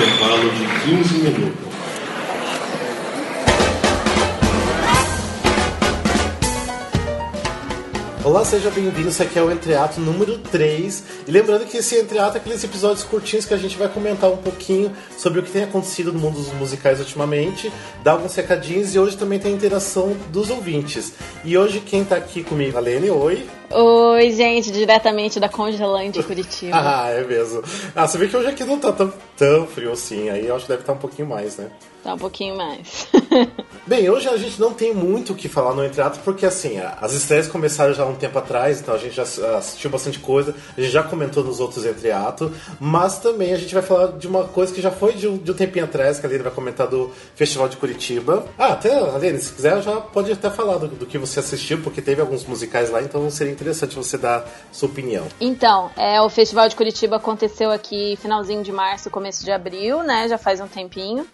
intervalo de 15 minutos. Olá, seja bem-vindo. Esse aqui é o Entreato número 3. E lembrando que esse Entreato é aqueles episódios curtinhos que a gente vai comentar um pouquinho sobre o que tem acontecido no mundo dos musicais ultimamente, dar alguns recadinhos e hoje também tem a interação dos ouvintes. E hoje quem tá aqui comigo, a Lene, oi. Oi, gente, diretamente da Congelante Curitiba. ah, é mesmo. Ah, você vê que hoje aqui não tá tão, tão frio assim, aí eu acho que deve estar um pouquinho mais, né? Tá um pouquinho mais. Bem, hoje a gente não tem muito o que falar no Entreato, porque assim, as estreias começaram já há um tempo atrás, então a gente já assistiu bastante coisa, a gente já comentou nos outros Entreato, mas também a gente vai falar de uma coisa que já foi de um, de um tempinho atrás, que a Aline vai comentar do Festival de Curitiba. Ah, até, Aline, se quiser, já pode até falar do, do que você assistiu, porque teve alguns musicais lá, então seria interessante você dar sua opinião. Então, é, o Festival de Curitiba aconteceu aqui finalzinho de março, começo de abril, né? Já faz um tempinho.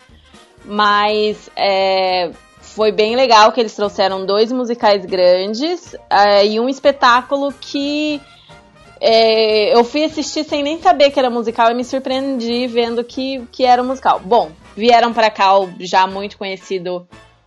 Mas é, foi bem legal que eles trouxeram dois musicais grandes é, e um espetáculo que é, eu fui assistir sem nem saber que era musical e me surpreendi vendo que, que era um musical. Bom, vieram para cá o já muito conhecido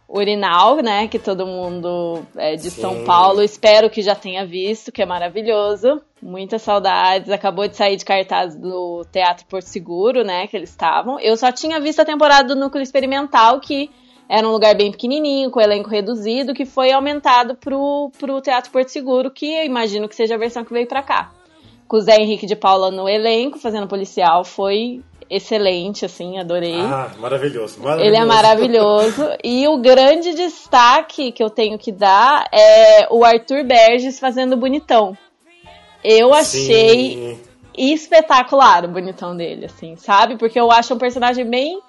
Urinal, né? Que todo mundo é de Sim. São Paulo. Espero que já tenha visto, que é maravilhoso. Muitas saudades. Acabou de sair de cartaz do Teatro Porto Seguro, né? Que eles estavam. Eu só tinha visto a temporada do Núcleo Experimental, que era um lugar bem pequenininho, com elenco reduzido, que foi aumentado pro, pro Teatro Porto Seguro, que eu imagino que seja a versão que veio para cá. Com o Zé Henrique de Paula no elenco, fazendo policial, foi excelente, assim, adorei. Ah, maravilhoso, maravilhoso. Ele é maravilhoso. e o grande destaque que eu tenho que dar é o Arthur Berges fazendo bonitão. Eu achei Sim. espetacular o bonitão dele, assim, sabe? Porque eu acho um personagem bem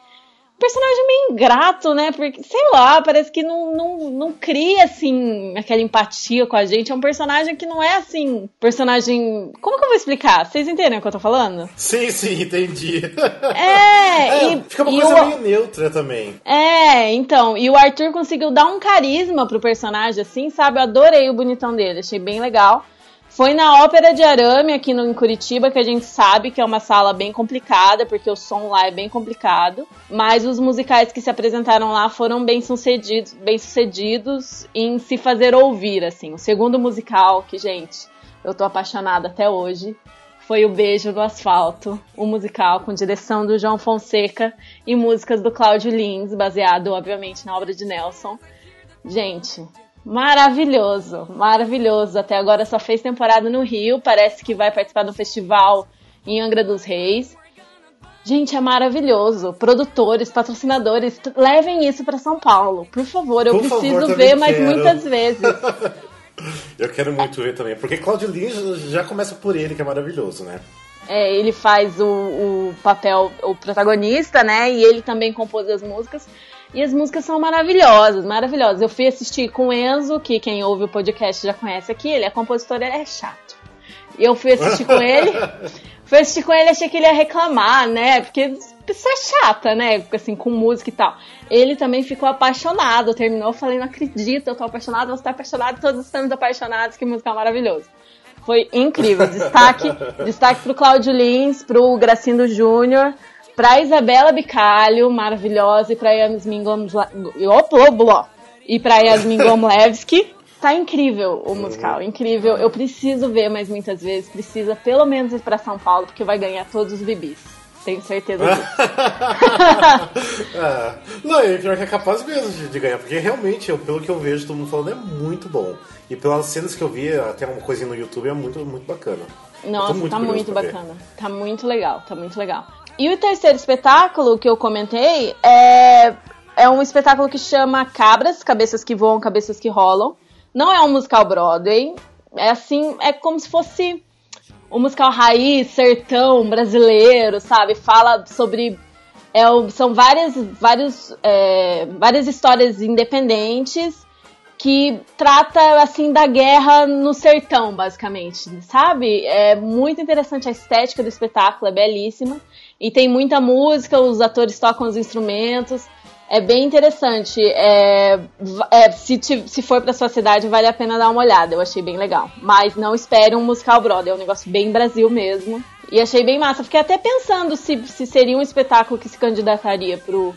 personagem meio ingrato, né? Porque, sei lá, parece que não, não, não cria, assim, aquela empatia com a gente. É um personagem que não é, assim, personagem... Como que eu vou explicar? Vocês entendem o que eu tô falando? Sim, sim, entendi. É, é e... Fica uma coisa o... meio neutra também. É, então, e o Arthur conseguiu dar um carisma pro personagem, assim, sabe? Eu adorei o bonitão dele, achei bem legal. Foi na Ópera de Arame, aqui no, em Curitiba, que a gente sabe que é uma sala bem complicada, porque o som lá é bem complicado. Mas os musicais que se apresentaram lá foram bem sucedidos, bem sucedidos em se fazer ouvir, assim. O segundo musical, que, gente, eu tô apaixonada até hoje, foi O Beijo no Asfalto, um musical com direção do João Fonseca e músicas do Cláudio Lins, baseado, obviamente, na obra de Nelson. Gente, Maravilhoso, maravilhoso. Até agora só fez temporada no Rio, parece que vai participar do festival em Angra dos Reis. Gente, é maravilhoso. Produtores, patrocinadores, levem isso para São Paulo, por favor. Eu por preciso favor, ver mais muitas vezes. eu quero muito ver também, porque Claudio Lins já começa por ele, que é maravilhoso, né? É, ele faz o, o papel, o protagonista, né? E ele também compôs as músicas. E as músicas são maravilhosas, maravilhosas. Eu fui assistir com o Enzo, que quem ouve o podcast já conhece aqui, ele é compositor, ele é chato. Eu fui assistir com ele, fui assistir com ele, achei que ele ia reclamar, né? Porque pessoa é chata, né? Assim, com música e tal. Ele também ficou apaixonado, terminou, eu falei, não acredito, eu tô apaixonado, você tá apaixonado, todos estamos apaixonados, que música maravilhosa. Foi incrível. Destaque, destaque pro Cláudio Lins, pro Gracindo Júnior, pra Isabela Bicalho, maravilhosa, e pra Yasmin Gomes... E pra Yasmin Gomlewski. Tá incrível o musical, incrível. Eu preciso ver mais muitas vezes, precisa pelo menos ir pra São Paulo, porque vai ganhar todos os bebês. Tenho certeza disso. é. Não, e pior que é capaz mesmo de, de, ganhar, porque realmente, eu, pelo que eu vejo, todo mundo falando, é muito bom. E pelas cenas que eu vi, até uma coisinha no YouTube, é muito, muito bacana. Nossa, muito tá muito bacana. Ver. Tá muito legal, tá muito legal. E o terceiro espetáculo que eu comentei é, é um espetáculo que chama Cabras, Cabeças que Voam, Cabeças que Rolam. Não é um musical Broadway. É assim, é como se fosse um musical raiz, sertão, brasileiro, sabe? Fala sobre. É, são várias, vários, é, várias histórias independentes que trata assim da guerra no sertão, basicamente, sabe? É muito interessante a estética do espetáculo, é belíssima. E tem muita música, os atores tocam os instrumentos. É bem interessante. É, é, se, te, se for pra sua cidade, vale a pena dar uma olhada. Eu achei bem legal. Mas não espere um musical brother. É um negócio bem Brasil mesmo. E achei bem massa. Fiquei até pensando se, se seria um espetáculo que se candidataria pro.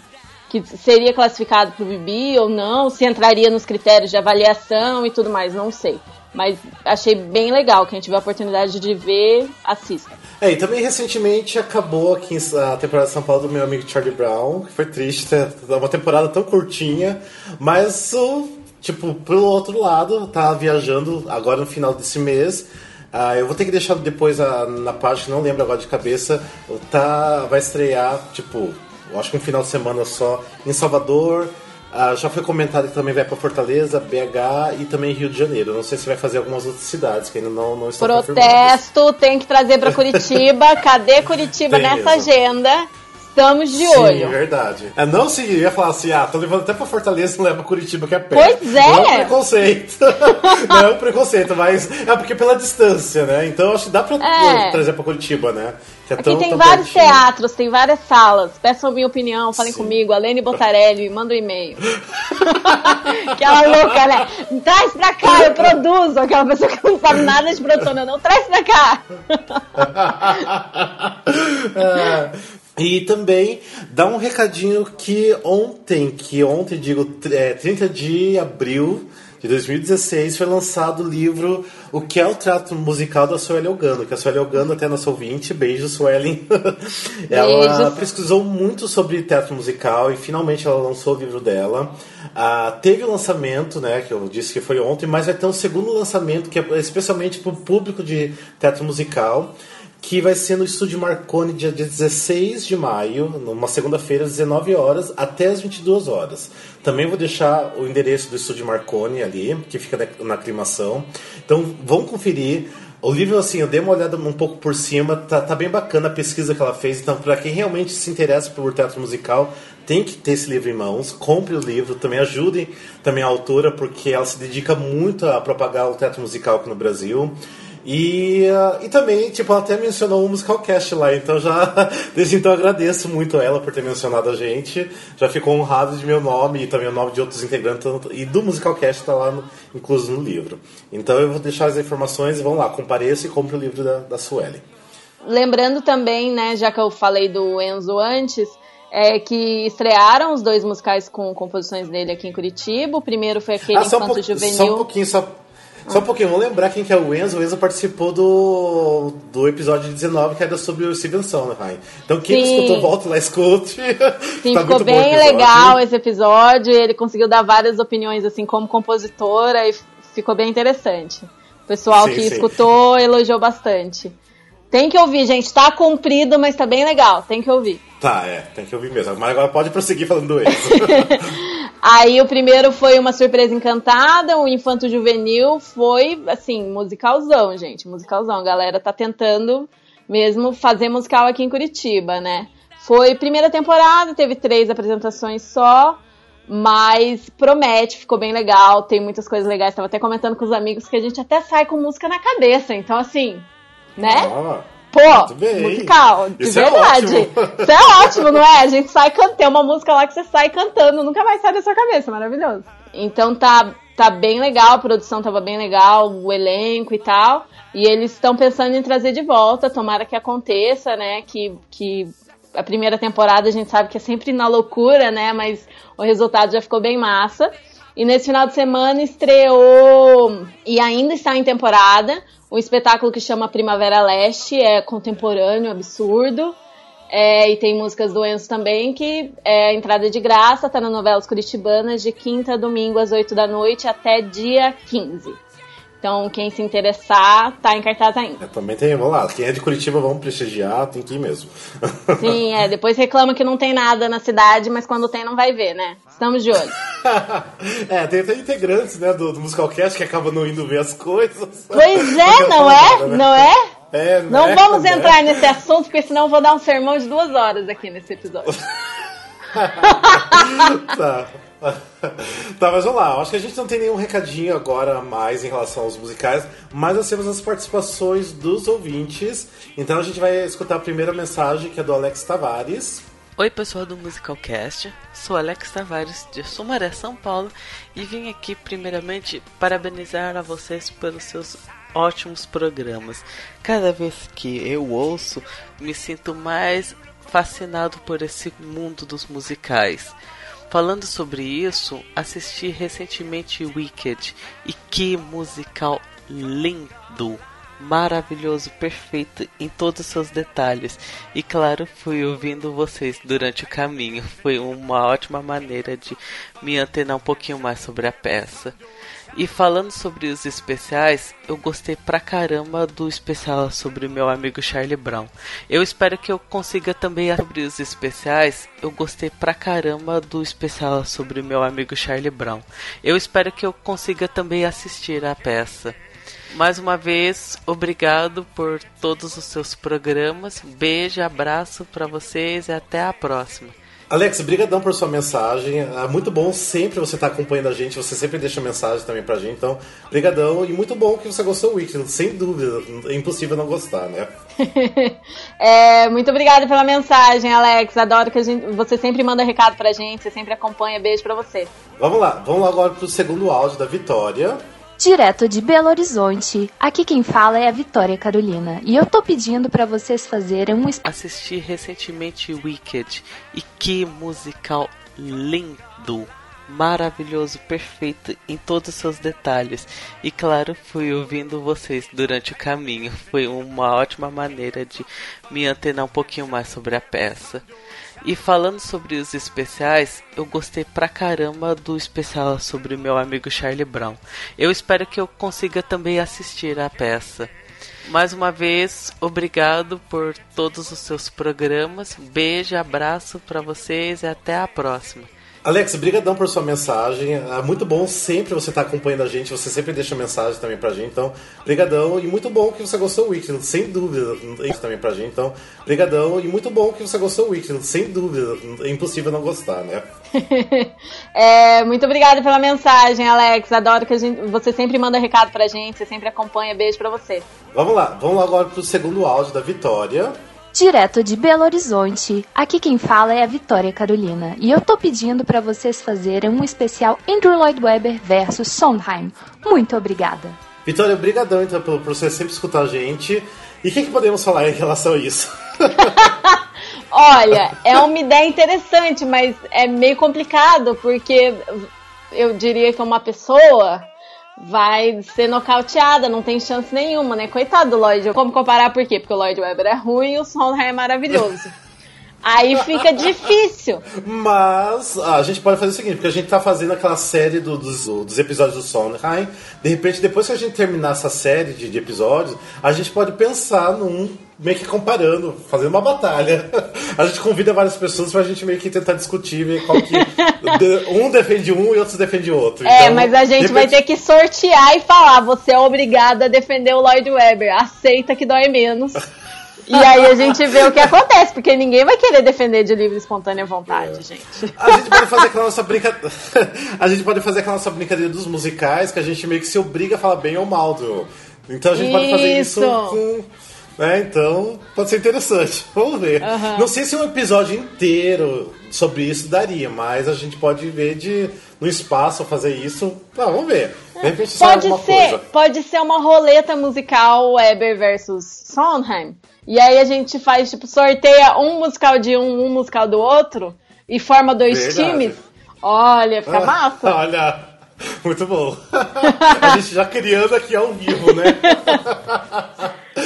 Que seria classificado pro Bibi ou não, se entraria nos critérios de avaliação e tudo mais, não sei. Mas achei bem legal. Quem tiver a oportunidade de ver, assista. É, e também recentemente acabou aqui a temporada de São Paulo do meu amigo Charlie Brown, que foi triste, é uma temporada tão curtinha, mas o tipo, pelo outro lado, tá viajando agora no final desse mês. Ah, eu vou ter que deixar depois a, na página, não lembro agora de cabeça, tá, vai estrear, tipo, eu acho que um final de semana só em Salvador, ah, já foi comentado que também vai para Fortaleza, BH e também Rio de Janeiro. Não sei se vai fazer algumas outras cidades que ainda não, não estão Protesto, tem que trazer para Curitiba. Cadê Curitiba tem nessa mesmo. agenda? Estamos de Sim, olho. Sim, verdade. É, não se ia falar assim, ah, tô levando até pra Fortaleza, não leva Curitiba, que é perto. Pois é. Não é um preconceito. não é um preconceito, mas é porque pela distância, né? Então acho que dá pra é. trazer pra Curitiba, né? É Aqui tão, tem tão vários pertinho. teatros, tem várias salas. Peçam minha opinião, falem Sim. comigo. Alene Botarelli, manda um e-mail. aquela louca, né? Traz pra cá, eu produzo. Aquela pessoa que não sabe nada de produção, não. Traz pra cá. é. E também dá um recadinho que ontem, que ontem, digo, é, 30 de abril de 2016, foi lançado o livro O que é o Trato Musical da Sueli Ogando, que a Sueli Ogando até nossa ouvinte, beijo Sueli. ela pesquisou muito sobre teatro musical e finalmente ela lançou o livro dela. Ah, teve o lançamento, né, que eu disse que foi ontem, mas vai ter um segundo lançamento que é especialmente para o público de teatro musical que vai ser no Estúdio Marconi dia 16 de maio, numa segunda-feira, às 19 horas até as 22 horas. Também vou deixar o endereço do Estúdio Marconi ali, que fica na aclimação. Então vão conferir. O livro, assim, eu dei uma olhada um pouco por cima, tá, tá bem bacana a pesquisa que ela fez. Então, para quem realmente se interessa por teatro musical, tem que ter esse livro em mãos. Compre o livro, também ajudem também a autora, porque ela se dedica muito a propagar o teatro musical aqui no Brasil. E, e também, tipo, ela até mencionou o Musicalcast lá, então já, desde então agradeço muito ela por ter mencionado a gente. Já ficou honrado de meu nome e também o nome de outros integrantes, e do Musicalcast tá lá no, incluso no livro. Então eu vou deixar as informações e vamos lá, compareça e compre o livro da, da Sueli. Lembrando também, né, já que eu falei do Enzo antes, é que estrearam os dois musicais com composições dele aqui em Curitiba. O primeiro foi aquele ah, Enquanto um Juvenil. Só um pouquinho, só só um pouquinho, vamos lembrar quem que é o Enzo. O Enzo participou do, do episódio 19, que era sobre o Steven Sondheim. Então quem Sim. escutou, volta lá, escute. Sim, tá ficou bem legal esse episódio. Ele conseguiu dar várias opiniões, assim, como compositora, e ficou bem interessante. O pessoal sim, que sim. escutou elogiou bastante. Tem que ouvir, gente. Tá comprido, mas tá bem legal. Tem que ouvir. Tá, é, tem que ouvir mesmo. Mas agora pode prosseguir falando isso. Aí o primeiro foi uma surpresa encantada, o Infanto Juvenil foi, assim, musicalzão, gente. Musicalzão. A galera tá tentando mesmo fazer musical aqui em Curitiba, né? Foi primeira temporada, teve três apresentações só, mas promete, ficou bem legal, tem muitas coisas legais. Tava até comentando com os amigos que a gente até sai com música na cabeça, então assim, né? Ah. Pô, musical, de Isso é verdade. É Isso é ótimo, não é? A gente sai cantando, tem uma música lá que você sai cantando, nunca mais sai da sua cabeça, maravilhoso. Então tá, tá bem legal, a produção tava bem legal, o elenco e tal. E eles estão pensando em trazer de volta, tomara que aconteça, né? Que, que a primeira temporada a gente sabe que é sempre na loucura, né? Mas o resultado já ficou bem massa. E nesse final de semana estreou e ainda está em temporada um espetáculo que chama Primavera Leste, é contemporâneo, absurdo. É, e tem músicas do Enzo também, que é entrada de graça, tá na Novelas Curitibanas, de quinta a domingo às 8 da noite até dia 15. Então, quem se interessar, tá em cartaz ainda. É, também tem, vamos lá, quem é de Curitiba, vamos prestigiar, tem que ir mesmo. Sim, é, depois reclama que não tem nada na cidade, mas quando tem não vai ver, né? Estamos de olho. é, tem até integrantes, né, do, do Musicalcast que acabam não indo ver as coisas. Pois é, não é? Né? Não é? É, não né? vamos entrar é. nesse assunto, porque senão eu vou dar um sermão de duas horas aqui nesse episódio. tá. tá, mas vamos lá. Acho que a gente não tem nenhum recadinho agora mais em relação aos musicais, mas nós temos as participações dos ouvintes. Então a gente vai escutar a primeira mensagem, que é do Alex Tavares. Oi, pessoal do Musicalcast. Sou Alex Tavares, de Sumaré, São Paulo, e vim aqui primeiramente parabenizar a vocês pelos seus ótimos programas. Cada vez que eu ouço, me sinto mais fascinado por esse mundo dos musicais. Falando sobre isso, assisti recentemente Wicked e que musical lindo! maravilhoso, perfeito em todos os seus detalhes. E claro, fui ouvindo vocês durante o caminho. Foi uma ótima maneira de me antenar um pouquinho mais sobre a peça. E falando sobre os especiais, eu gostei pra caramba do especial sobre meu amigo Charlie Brown. Eu espero que eu consiga também sobre os especiais. Eu gostei pra caramba do especial sobre meu amigo Charlie Brown. Eu espero que eu consiga também assistir a peça. Mais uma vez, obrigado por todos os seus programas. Beijo, abraço para vocês e até a próxima. Alex, brigadão por sua mensagem. É muito bom sempre você estar tá acompanhando a gente. Você sempre deixa mensagem também pra gente. Então, brigadão. E muito bom que você gostou do Weekend. Sem dúvida. É impossível não gostar, né? é, muito obrigada pela mensagem, Alex. Adoro que gente, você sempre manda recado pra gente. Você sempre acompanha. Beijo pra você. Vamos lá. Vamos lá agora pro segundo áudio da Vitória. Direto de Belo Horizonte, aqui quem fala é a Vitória Carolina e eu tô pedindo para vocês fazerem um. Assisti recentemente Wicked e que musical lindo! maravilhoso, perfeito em todos os seus detalhes. E claro, fui ouvindo vocês durante o caminho. Foi uma ótima maneira de me antenar um pouquinho mais sobre a peça. E falando sobre os especiais, eu gostei pra caramba do especial sobre meu amigo Charlie Brown. Eu espero que eu consiga também assistir a peça. Mais uma vez, obrigado por todos os seus programas. Beijo, abraço para vocês e até a próxima. Alex, brigadão por sua mensagem. É muito bom sempre você estar tá acompanhando a gente. Você sempre deixa mensagem também pra gente. Então, brigadão. E muito bom que você gostou do Weekend, sem dúvida. Isso também pra gente. Então, brigadão. E muito bom que você gostou do Weekend, sem dúvida. É impossível não gostar, né? é, muito obrigada pela mensagem, Alex. Adoro que gente, você sempre manda recado pra gente. Você sempre acompanha. Beijo pra você. Vamos lá. Vamos lá agora pro segundo áudio da Vitória. Direto de Belo Horizonte, aqui quem fala é a Vitória Carolina e eu tô pedindo para vocês fazerem um especial Andrew Lloyd Webber versus Sondheim. Muito obrigada. Vitória, obrigadão então por você sempre escutar a gente. E o que, que podemos falar em relação a isso? Olha, é uma ideia interessante, mas é meio complicado porque eu diria que uma pessoa vai ser nocauteada, não tem chance nenhuma, né? Coitado do Lloyd. Como comparar por quê? Porque o Lloyd Webber é ruim e o Sondheim é maravilhoso. Aí fica difícil. Mas a gente pode fazer o seguinte, porque a gente tá fazendo aquela série do, dos, dos episódios do Sondheim. De repente, depois que a gente terminar essa série de, de episódios, a gente pode pensar num meio que comparando, fazendo uma batalha. A gente convida várias pessoas pra gente meio que tentar discutir ver qual que. um defende um e outros defende outro. É, então, mas a gente repente... vai ter que sortear e falar: você é obrigado a defender o Lloyd Webber. Aceita que dói menos. E aí a gente vê o que acontece, porque ninguém vai querer defender de livre e espontânea vontade, é. gente. A gente pode fazer aquela nossa brincadeira. a gente pode fazer aquela nossa brincadeira dos musicais, que a gente meio que se obriga a falar bem ou mal do. Então a gente isso. pode fazer isso com é, então, pode ser interessante. Vamos ver. Uhum. Não sei se um episódio inteiro sobre isso daria, mas a gente pode ver de no espaço fazer isso. Ah, vamos ver. De repente pode ser, coisa. pode ser uma roleta musical Weber versus Sondheim. E aí a gente faz, tipo, sorteia um musical de um, um musical do outro e forma dois Verdade. times. Olha, fica ah, massa. Olha, muito bom. a gente já criando aqui ao vivo, né?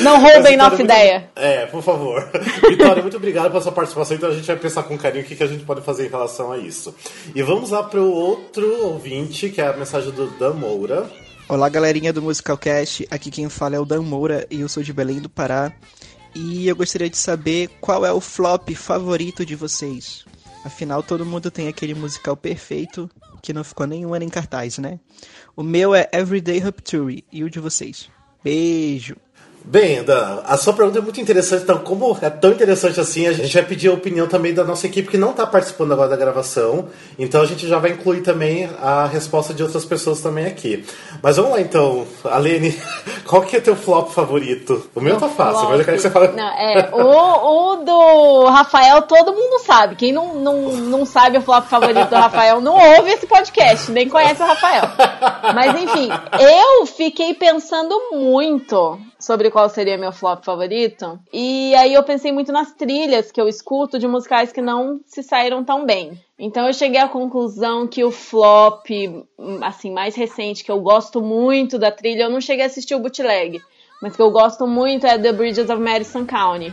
Não roubem nossa muito... ideia. É, por favor. Vitória, muito obrigado pela sua participação. Então a gente vai pensar com carinho o que, que a gente pode fazer em relação a isso. E vamos lá para o outro ouvinte, que é a mensagem do Dan Moura. Olá, galerinha do Musicalcast. Aqui quem fala é o Dan Moura e eu sou de Belém do Pará. E eu gostaria de saber qual é o flop favorito de vocês. Afinal, todo mundo tem aquele musical perfeito que não ficou nenhum ano em cartaz, né? O meu é Everyday Rupture e o de vocês. Beijo! Bem, Dan, a sua pergunta é muito interessante. Então, como é tão interessante assim, a gente vai pedir a opinião também da nossa equipe que não está participando agora da gravação. Então, a gente já vai incluir também a resposta de outras pessoas também aqui. Mas vamos lá, então. Alene, qual que é teu flop favorito? O meu tá fácil, Flop. mas eu quero que você fale. Não, é, o, o do Rafael todo mundo sabe. Quem não, não, não sabe o flop favorito do Rafael não ouve esse podcast, nem conhece o Rafael. Mas enfim, eu fiquei pensando muito sobre qual seria meu flop favorito. E aí eu pensei muito nas trilhas que eu escuto de musicais que não se saíram tão bem. Então eu cheguei à conclusão que o flop, assim, mais recente, que eu gosto muito da trilha, eu não cheguei a assistir o bootleg, mas que eu gosto muito é The Bridges of Madison County.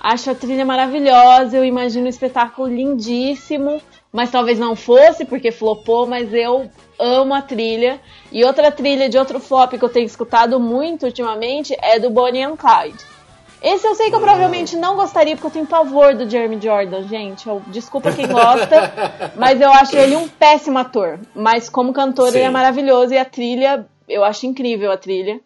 Acho a trilha maravilhosa, eu imagino um espetáculo lindíssimo, mas talvez não fosse porque flopou, mas eu amo a trilha. E outra trilha de outro flop que eu tenho escutado muito ultimamente é do Bonnie and Clyde. Esse eu sei que eu provavelmente não gostaria porque eu tenho pavor do Jeremy Jordan, gente. Eu, desculpa quem gosta, mas eu acho ele um péssimo ator. Mas como cantor Sim. ele é maravilhoso e a trilha, eu acho incrível a trilha.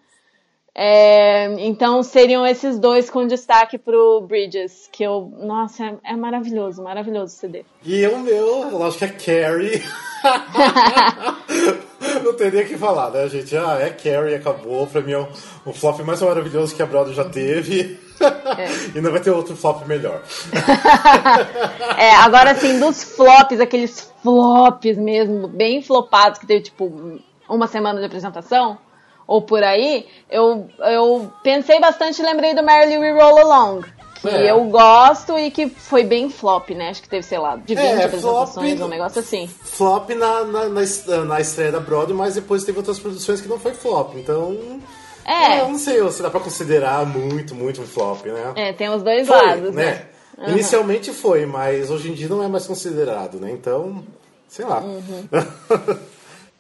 É, então seriam esses dois com destaque pro Bridges, que eu. Nossa, é, é maravilhoso, maravilhoso o CD. E o meu, lógico que é Carrie. Não tem nem o que falar, né, gente? Ah, é Carrie, acabou. Pra mim é o, o flop mais maravilhoso que a Broadway já teve. e não vai ter outro flop melhor. É, agora assim, dos flops, aqueles flops mesmo, bem flopados, que teve tipo uma semana de apresentação, ou por aí, eu, eu pensei bastante e lembrei do Merrily We Roll Along. Que É. eu gosto e que foi bem flop, né? Acho que teve, sei lá, de 20 É, apresentações, flop- um negócio assim. Flop na, na, na, na estreia da Broadway, mas depois teve outras produções que não foi flop. Então. É. Eu não sei se dá pra considerar muito, muito um flop, né? É, tem os dois Foi, lados, né? né? Inicialmente foi, mas hoje em dia não é mais considerado, né? Então, sei lá. Uhum.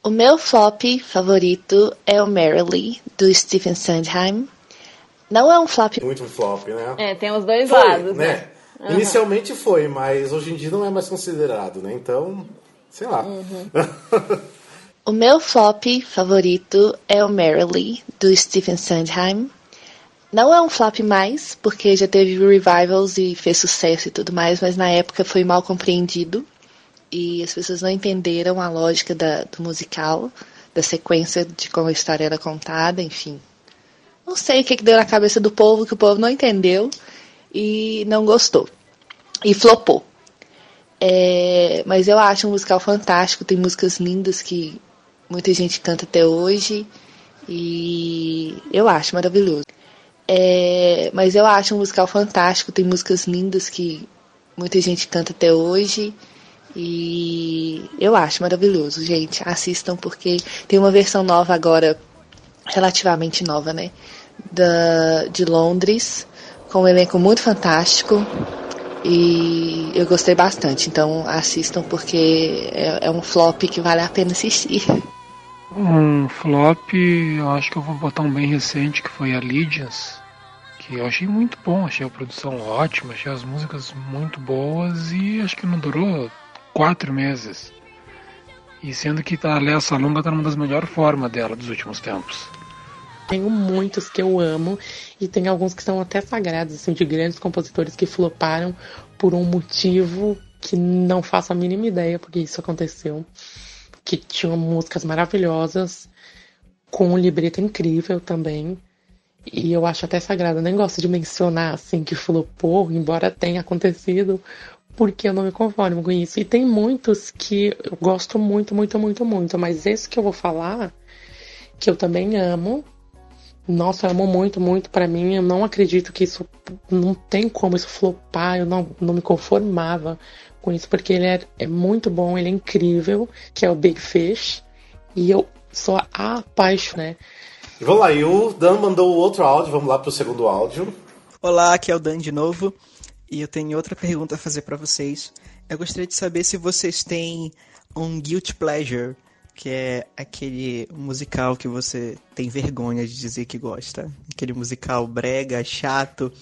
O meu flop favorito é o Merrily, do Stephen Sondheim. Não é um flop muito um flop, né? É, tem os dois Foi, lados, né? né? Inicialmente foi, mas hoje em dia não é mais considerado, né? Então, sei lá. Uhum. O meu flop favorito é o Merrily, do Stephen Sondheim. Não é um flop mais, porque já teve revivals e fez sucesso e tudo mais, mas na época foi mal compreendido. E as pessoas não entenderam a lógica da- do musical, da sequência de como a história era contada, enfim. Não sei o que, que deu na cabeça do povo, que o povo não entendeu e não gostou. E flopou. É, mas eu acho um musical fantástico, tem músicas lindas que muita gente canta até hoje e eu acho maravilhoso. É, mas eu acho um musical fantástico, tem músicas lindas que muita gente canta até hoje e eu acho maravilhoso, gente. Assistam porque tem uma versão nova agora, relativamente nova, né? Da, de Londres, com um elenco muito fantástico. E eu gostei bastante, então assistam porque é, é um flop que vale a pena assistir. Um flop, eu acho que eu vou botar um bem recente, que foi a Lydians, que eu achei muito bom, achei a produção ótima, achei as músicas muito boas e acho que não durou quatro meses. E sendo que a Léa Salonga tá numa das melhores formas dela dos últimos tempos. Tenho muitos que eu amo e tem alguns que são até sagrados, assim, de grandes compositores que floparam por um motivo que não faço a mínima ideia porque isso aconteceu. Que tinham músicas maravilhosas, com um libreto incrível também. E eu acho até sagrado, eu nem gosto de mencionar assim que flopou, embora tenha acontecido, porque eu não me conformo com isso. E tem muitos que eu gosto muito, muito, muito, muito, mas esse que eu vou falar, que eu também amo, nossa, eu amo muito, muito pra mim. Eu não acredito que isso. Não tem como isso flopar. Eu não, não me conformava com isso, porque ele é, é muito bom, ele é incrível, que é o Big Fish. E eu sou apaixonada, né? Vamos lá, e o Dan mandou o outro áudio, vamos lá pro segundo áudio. Olá, aqui é o Dan de novo. E eu tenho outra pergunta a fazer pra vocês. Eu gostaria de saber se vocês têm um guilty pleasure, que é aquele musical que você tem vergonha de dizer que gosta. Aquele musical brega, chato,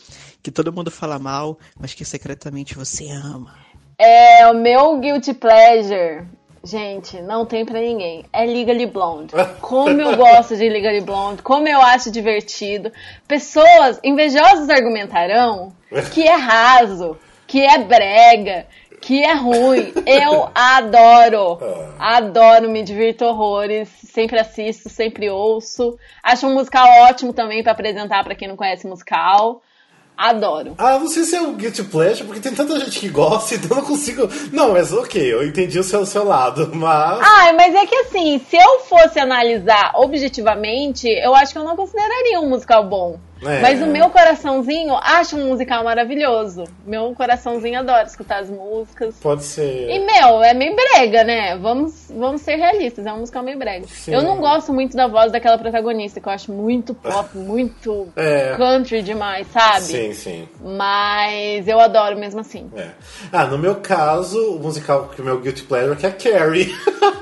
que todo mundo fala mal, mas que secretamente você ama. É, o meu guilty pleasure Gente, não tem pra ninguém. É Legally Blonde. Como eu gosto de Legally Blonde, como eu acho divertido. Pessoas invejosas argumentarão que é raso, que é brega, que é ruim. Eu adoro. Adoro, me divirto horrores. Sempre assisto, sempre ouço. Acho um musical ótimo também pra apresentar pra quem não conhece musical. Adoro. Ah, não sei se é um guilty pleasure, porque tem tanta gente que gosta, então eu não consigo. Não, mas ok, eu entendi o seu, o seu lado, mas. Ah, mas é que assim, se eu fosse analisar objetivamente, eu acho que eu não consideraria um musical bom. É. Mas o meu coraçãozinho acha um musical maravilhoso. Meu coraçãozinho adora escutar as músicas. Pode ser. E, meu, é meio brega, né? Vamos, vamos ser realistas, é um musical meio brega. Sim. Eu não gosto muito da voz daquela protagonista, que eu acho muito pop, muito É. country demais, sabe? Sim, sim. Mas eu adoro mesmo assim. É. Ah, no meu caso, o musical que é o meu guilty pleasure que é Carrie.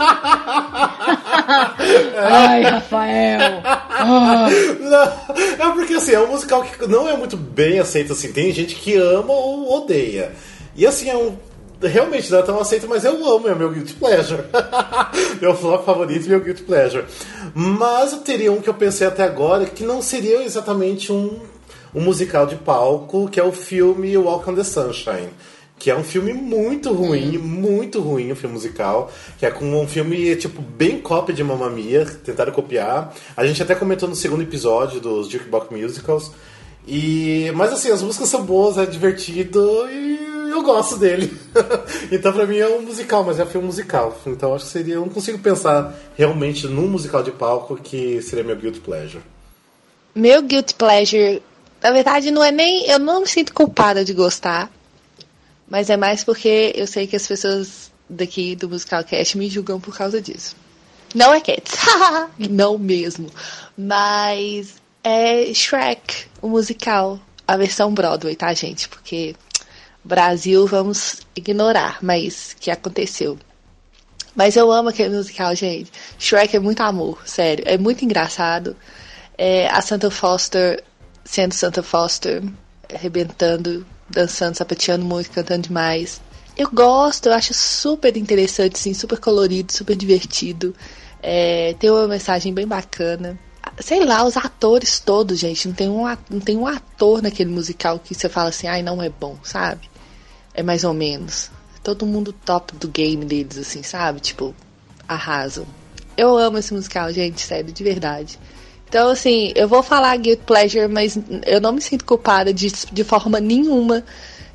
Ai, Rafael! Não, é porque assim, é um musical que não é muito bem aceito assim. Tem gente que ama ou odeia. E assim, é um. Realmente não é tão aceito, mas eu amo, é meu guilty pleasure. meu flop favorito e meu guilty pleasure. Mas eu teria um que eu pensei até agora que não seria exatamente um, um musical de palco, que é o filme Walk on the Sunshine. Que é um filme muito ruim, muito ruim, um filme musical. Que é com um filme, tipo, bem cópia de Mamma Mia, tentaram copiar. A gente até comentou no segundo episódio dos Jukebox Musicals. E, mas assim, as músicas são boas, é divertido e eu gosto dele. então pra mim é um musical, mas é um filme musical. Então acho que seria. Eu não consigo pensar realmente num musical de palco que seria meu guilty pleasure. Meu guilty pleasure, na verdade, não é nem. Eu não me sinto culpada de gostar. Mas é mais porque eu sei que as pessoas daqui do Musical Cast me julgam por causa disso. Não é Cats. não mesmo. Mas é Shrek, o musical. A versão Broadway, tá, gente? Porque Brasil vamos ignorar, mas que aconteceu. Mas eu amo aquele musical, gente. Shrek é muito amor, sério. É muito engraçado. É, a Santa Foster sendo Santa Foster, arrebentando, dançando, sapateando muito, cantando demais. Eu gosto, eu acho super interessante, assim, super colorido, super divertido. É, tem uma mensagem bem bacana. Sei lá, os atores todos, gente. Não tem, um, não tem um ator naquele musical que você fala assim, ai, não é bom, sabe? É mais ou menos. Todo mundo top do game deles, assim, sabe? Tipo, arrasam. Eu amo esse musical, gente, sério, de verdade. Então, assim, eu vou falar Guilty Pleasure, mas eu não me sinto culpada de, de forma nenhuma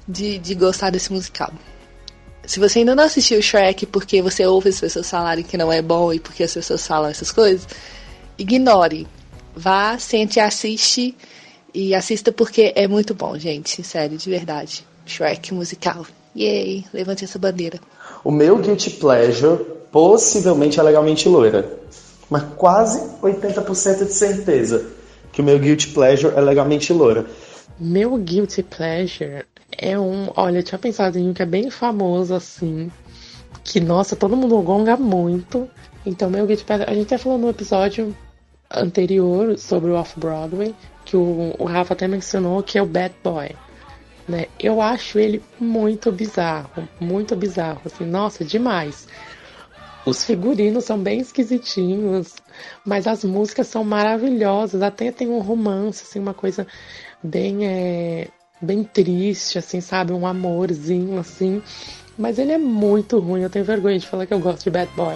de, de gostar desse musical. Se você ainda não assistiu Shrek porque você ouve as pessoas falarem que não é bom e porque as pessoas falam essas coisas, ignore. Vá, sente e assiste. E assista porque é muito bom, gente. Sério, de verdade. Shrek musical. Yay! Levante essa bandeira. O meu guilty pleasure possivelmente é legalmente loira. Mas quase 80% de certeza que o meu guilty pleasure é legalmente loira. Meu guilty pleasure é um. Olha, eu tinha pensado em um que é bem famoso assim. Que, nossa, todo mundo gonga muito. Então, meu guilty pleasure. A gente até falou no episódio anterior sobre o Off-Broadway. Que o, o Rafa até mencionou que é o Bad Boy. Né? Eu acho ele muito bizarro. Muito bizarro. Assim, nossa, demais. Os figurinos são bem esquisitinhos, mas as músicas são maravilhosas. Até tem um romance, assim, uma coisa bem, é, bem triste, assim, sabe? Um amorzinho, assim. Mas ele é muito ruim. Eu tenho vergonha de falar que eu gosto de Bad Boy.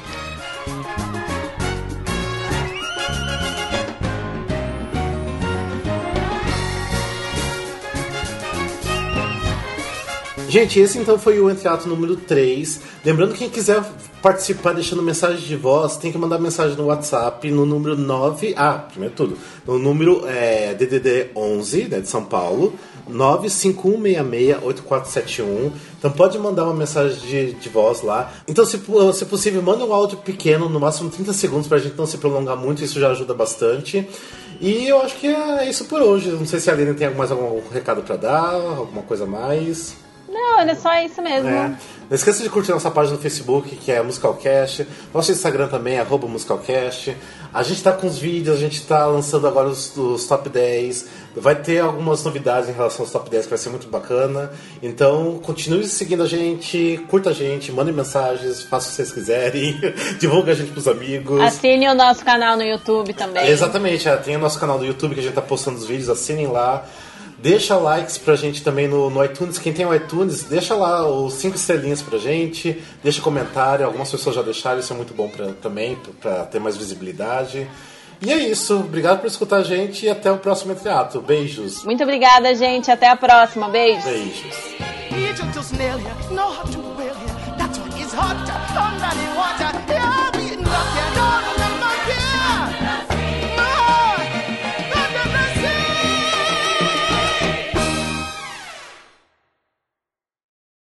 Gente, esse então foi o Entre Ato número 3. Lembrando que quem quiser participar deixando mensagem de voz, tem que mandar mensagem no WhatsApp no número 9. Ah, primeiro tudo. No número é, DDD 11, né, de São Paulo. 951668471. Então pode mandar uma mensagem de, de voz lá. Então, se, se possível, manda um áudio pequeno, no máximo 30 segundos, pra gente não se prolongar muito, isso já ajuda bastante. E eu acho que é isso por hoje. Não sei se a Aline tem mais algum recado pra dar, alguma coisa a mais. Não, olho, é só isso mesmo. É. Não esqueça de curtir nossa página no Facebook, que é Musicalcast. Nosso Instagram também é Musicalcast. A gente tá com os vídeos, a gente tá lançando agora os, os top 10. Vai ter algumas novidades em relação aos top 10 que vai ser muito bacana. Então, continue seguindo a gente, curta a gente, mandem mensagens, faça o que vocês quiserem, divulga a gente pros amigos. Assine o nosso canal no YouTube também. Exatamente, é, tem o nosso canal do YouTube que a gente tá postando os vídeos, assinem lá. Deixa likes pra gente também no, no iTunes. Quem tem o iTunes, deixa lá os 5 estrelinhas pra gente. Deixa comentário. Algumas pessoas já deixaram, isso é muito bom pra, também, pra ter mais visibilidade. E é isso. Obrigado por escutar a gente e até o próximo entreato. Beijos. Muito obrigada, gente. Até a próxima. Beijos. Beijos. To hot water.